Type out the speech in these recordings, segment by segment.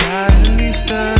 entirely stuck.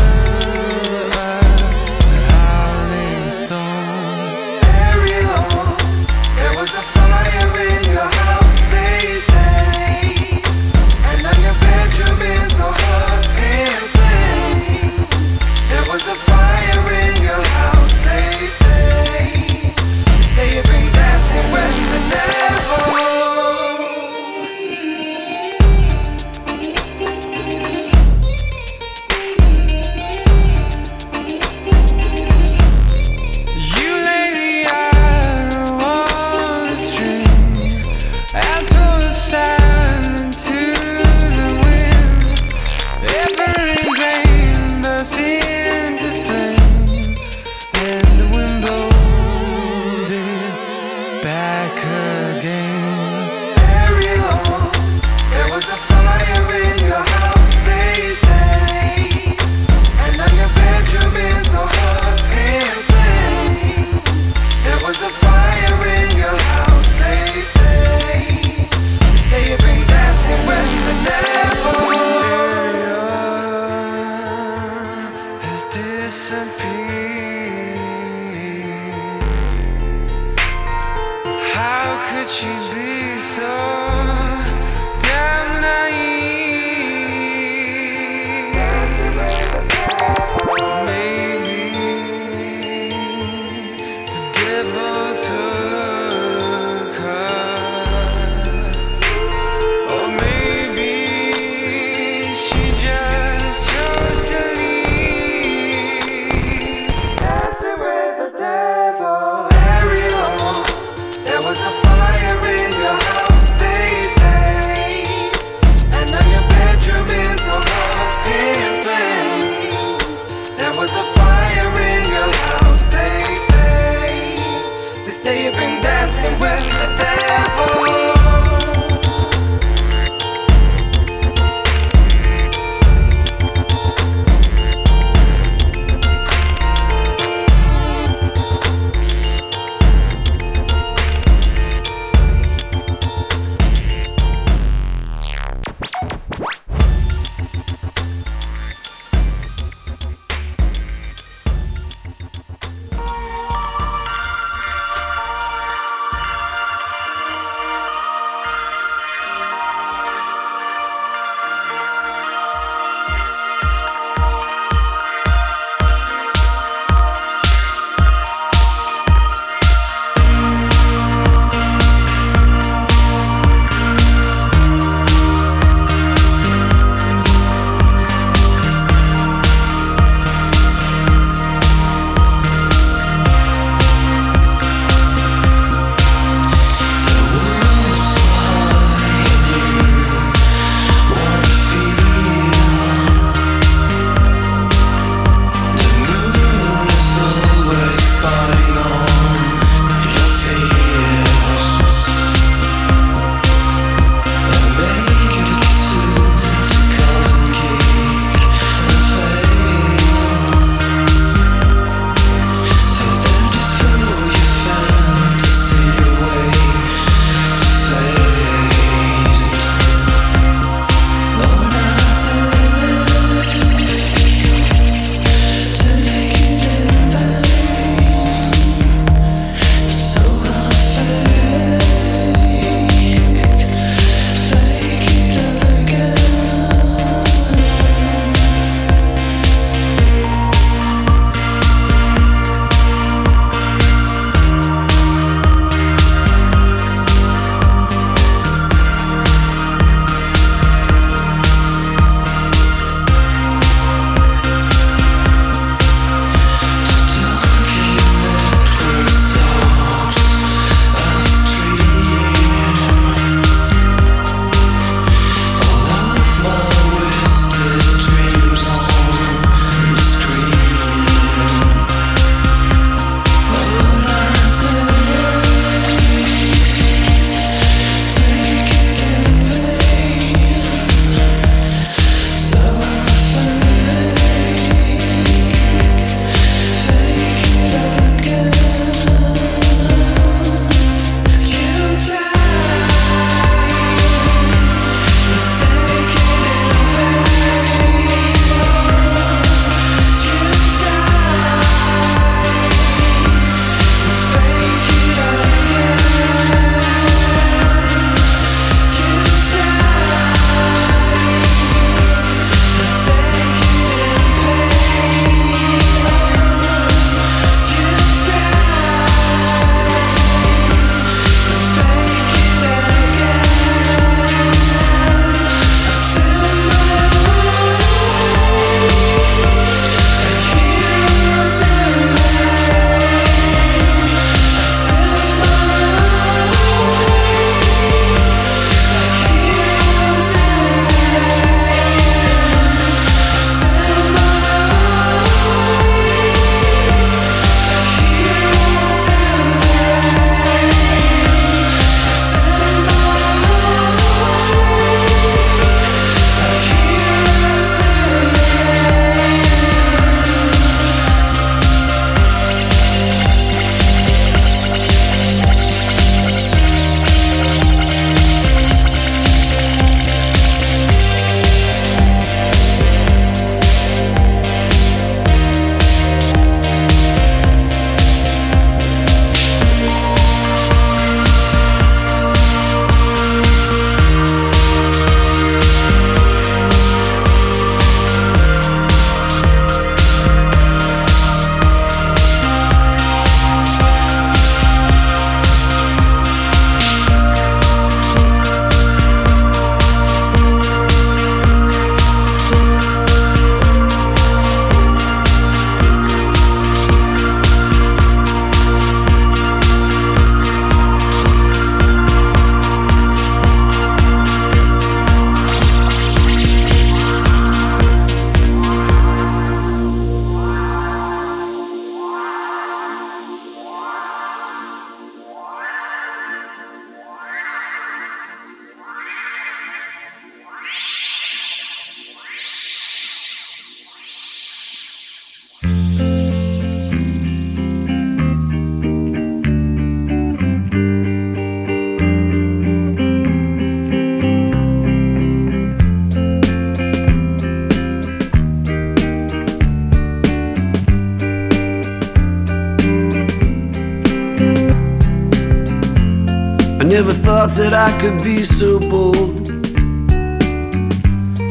Never thought that I could be so bold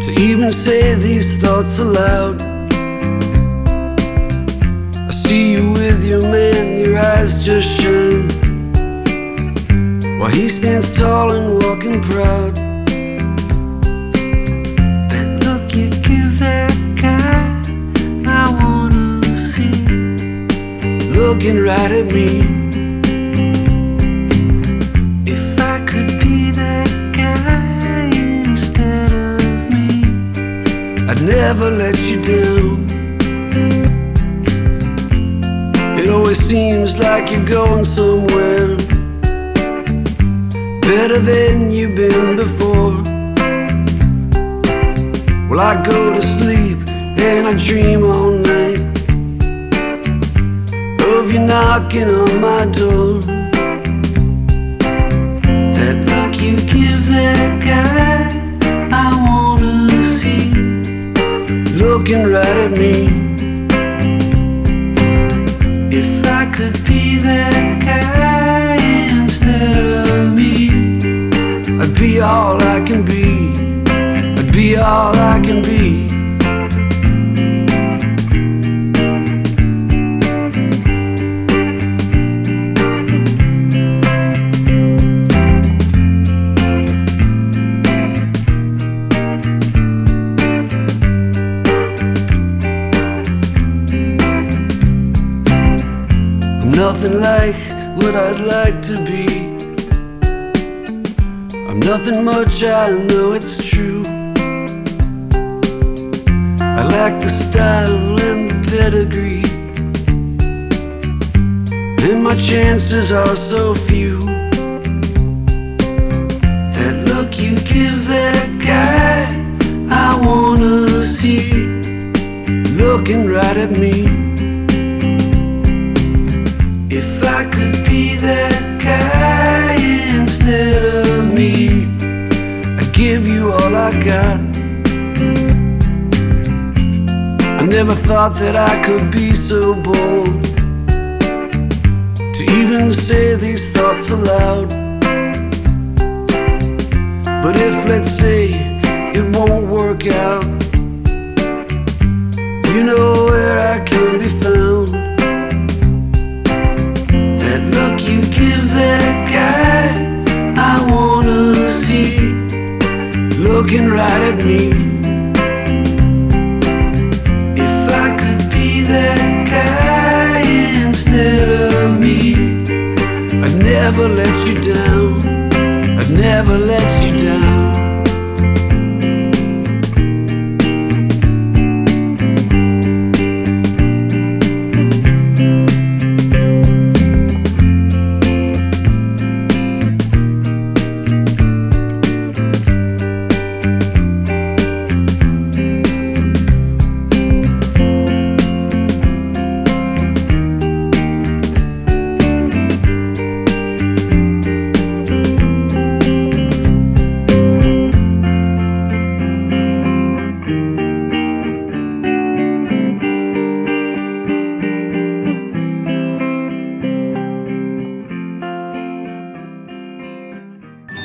to even say these thoughts aloud. I see you with your man, your eyes just shine. While he stands tall and walking proud. That look you give that guy, I wanna see. Looking right at me. Never let you down. It always seems like you're going somewhere better than you've been before. Well, I go to sleep and I dream all night of you knocking on my door. That look you give that guy, looking right at me. If I could be that guy instead of me, I'd be all I can be. I'd be all I can what I'd like to be. I'm nothing much, I know it's true. I lack the style and the pedigree. And my chances are so few. That look you give that guy, I wanna see. Looking right at me. That guy instead of me, I'd give you all I got. I never thought that I could be so bold to even say these thoughts aloud. But if, let's say, it won't work out, you know where I can be found. That guy, I wanna see, looking right at me. If I could be that guy instead of me, I'd never let you down. I'd never let you down.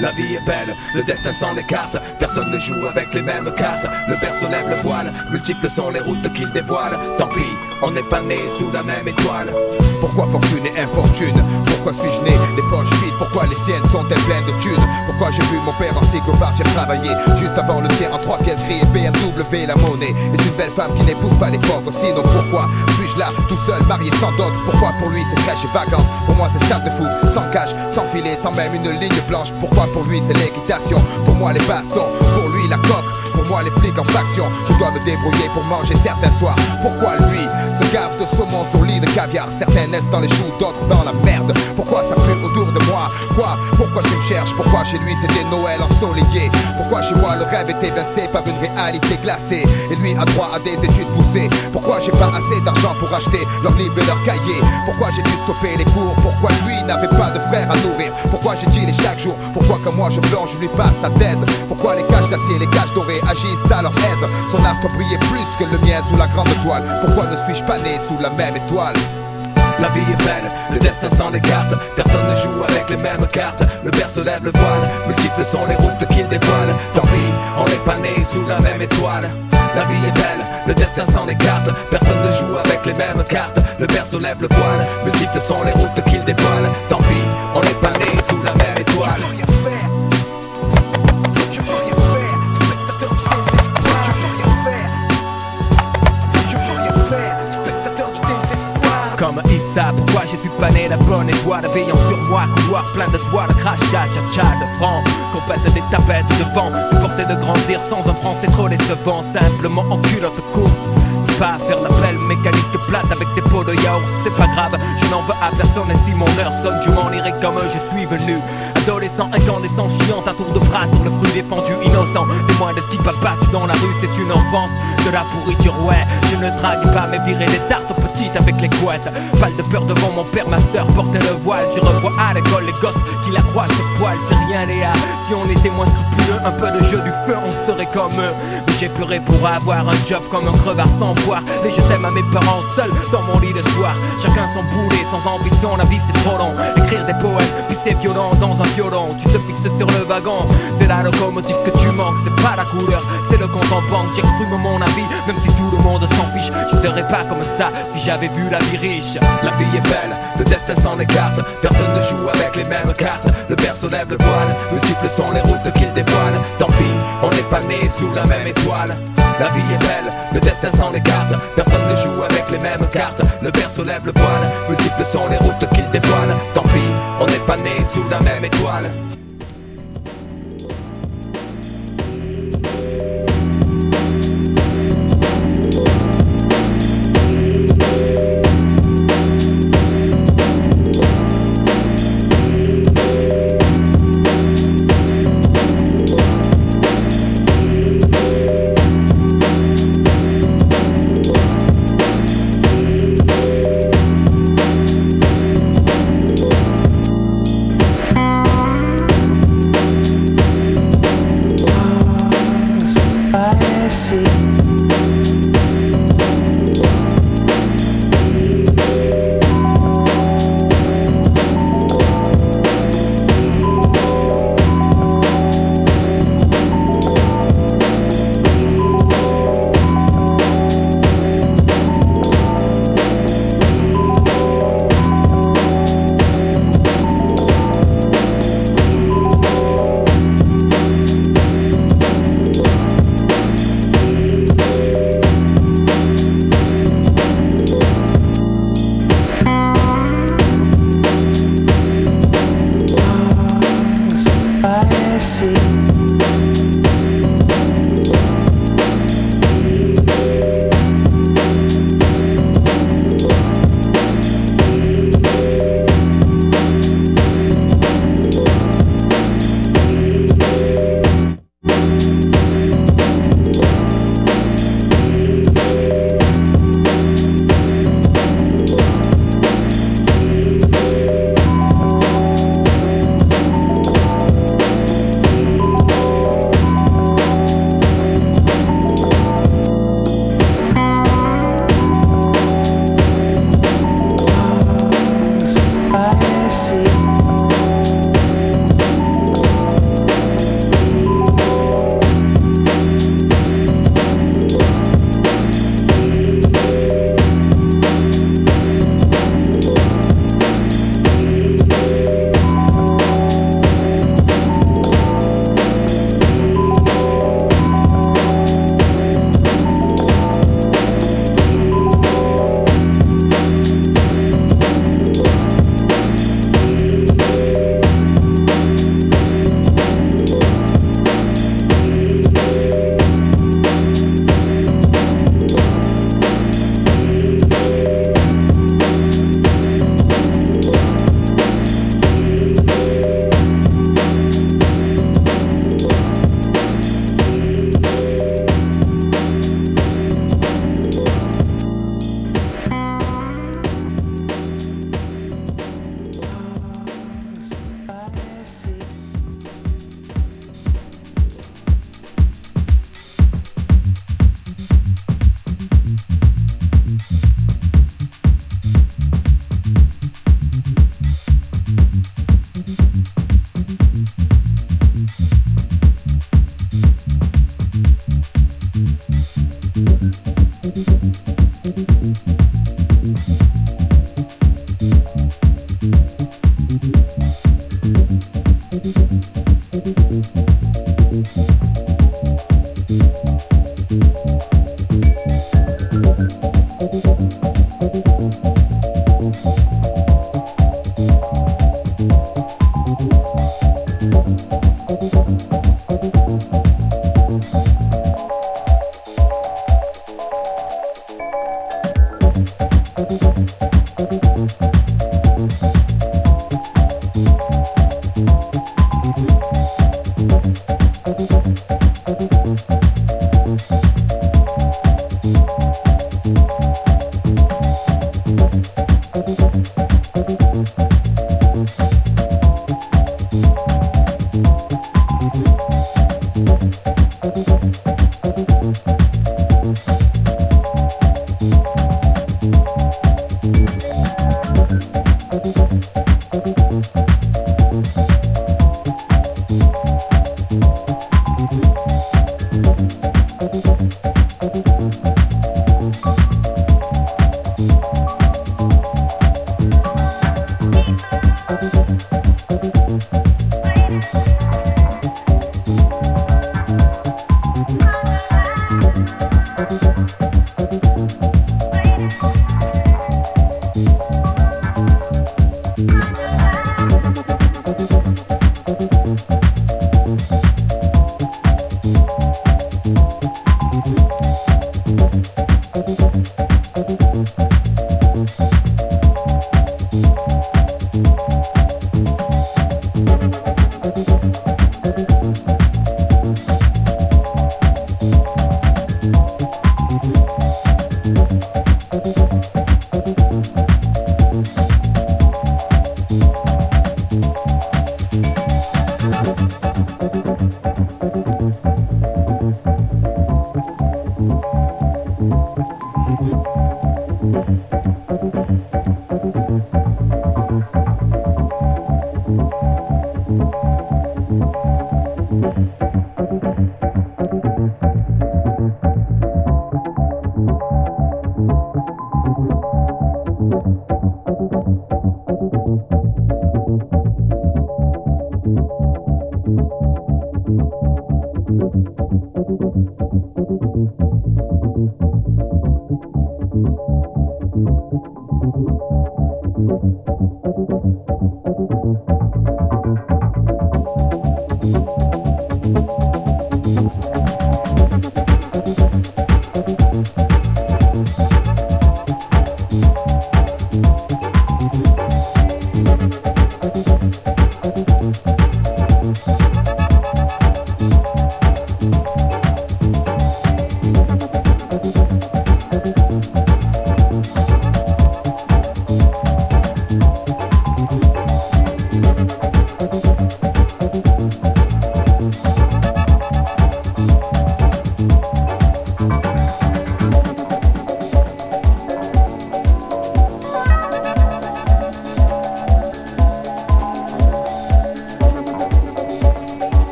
La vie est belle, le destin s'en écarte. Personne ne joue avec les mêmes cartes. Le berceau lève le voile, multiples sont les routes qu'il dévoile. Tant pis, on n'est pas né sous la même étoile. Pourquoi fortune et infortune? Pourquoi suis-je né? Les poches vides. Pourquoi les siennes sont-elles pleines de thunes? Pourquoi j'ai vu mon père en cycle partir travailler Juste avant le sien en trois pièces gris et BMW La monnaie. Est une belle femme qui n'épouse pas les pauvres Sinon pourquoi suis-je là tout seul marié sans dot? Pourquoi pour lui c'est crèche et vacances? Moi c'est stade de foot sans cash, sans filet, sans même une ligne blanche. Pourquoi pour lui c'est l'équitation? Pour moi les bastons, pour moi les flics en faction Je dois me débrouiller pour manger certains soirs. Pourquoi lui se gave de saumon sur lit de caviar? Certains naissent dans les choux, d'autres dans la merde. Pourquoi ça pue autour de moi? Quoi? Pourquoi tu me cherches? Pourquoi chez lui c'était Noël ensoleillé? Pourquoi chez moi le rêve est évincé par une réalité glacée? Et lui a droit à des études poussées. Pourquoi j'ai pas assez d'argent pour acheter leurs livres et leurs cahiers Pourquoi j'ai dû stopper les cours? Pourquoi lui n'avait pas de frère à nourrir? Pourquoi j'ai dit chaque jour? Pourquoi comme moi je plonge, je lui passe sa thèse? Pourquoi les caches d'acier, les caches dorées à leur aise. Son astre brillait plus que le mien sous la grande étoile Pourquoi ne suis-je pas né sous la même étoile? La vie est belle, le destin s'en écarte. Personne ne joue avec les mêmes cartes. Le père se lève le voile, multiples sont les routes qu'il dévoile. Tant pis, on n'est pas né sous la même étoile. La vie est belle, le destin s'en écarte. Personne ne joue avec les mêmes cartes. Le père se lève le voile, multiples sont les routes qu'il dévoile. Tant pis, on n'est pas né sous la même étoile Crachat, tcha de francs Compète des tapettes de vent Supporter de grandir sans un franc c'est trop décevant. Simplement en culotte courte pas faire l'appel mécanique plate avec des pots de yaourt je n'en veux à personne si mon heure sonne, je m'en irai comme je suis venu. Adolescent, incandescent, chiant, un tour de phrase sur le fruit défendu, innocent. Témoin de type abattu dans la rue, c'est une enfance De la pourriture, ouais, je ne drague pas Mais virer des tartes petites avec les couettes. Pas de peur devant mon père, ma soeur portait le voile. J'y revois à l'école les gosses qui la croient ses poils C'est rien Léa, si on était moins scrupuleux Un peu de jeu du feu, on serait comme eux. Mais j'ai pleuré pour avoir un job comme un crevard sans boire. Et je t'aime à mes parents seuls dans mon lit le soir. Chacun son boulet, sans ambition, la vie c'est trop long. Écrire des poèmes, puis c'est violent dans un violon. Tu te fixes sur le wagon, c'est la locomotive que tu manques C'est pas la couleur, c'est le compte en banque J'exprime mon avis, même si tout le monde s'en fiche Je serais pas comme ça si j'avais vu la vie riche. La vie est belle, le destin s'en écarte. Personne ne joue avec les mêmes cartes. Le père se lève le voile, multiples sont les routes qu'il dévoile Tant pis, on n'est pas né sous la même étoile. La vie est belle, le destin s'en écarte. Personne ne joue avec les mêmes cartes. Le père se lève le voile, multiples sont les routes qu'il dévoile. Tant pis, on n'est pas né sous la même étoile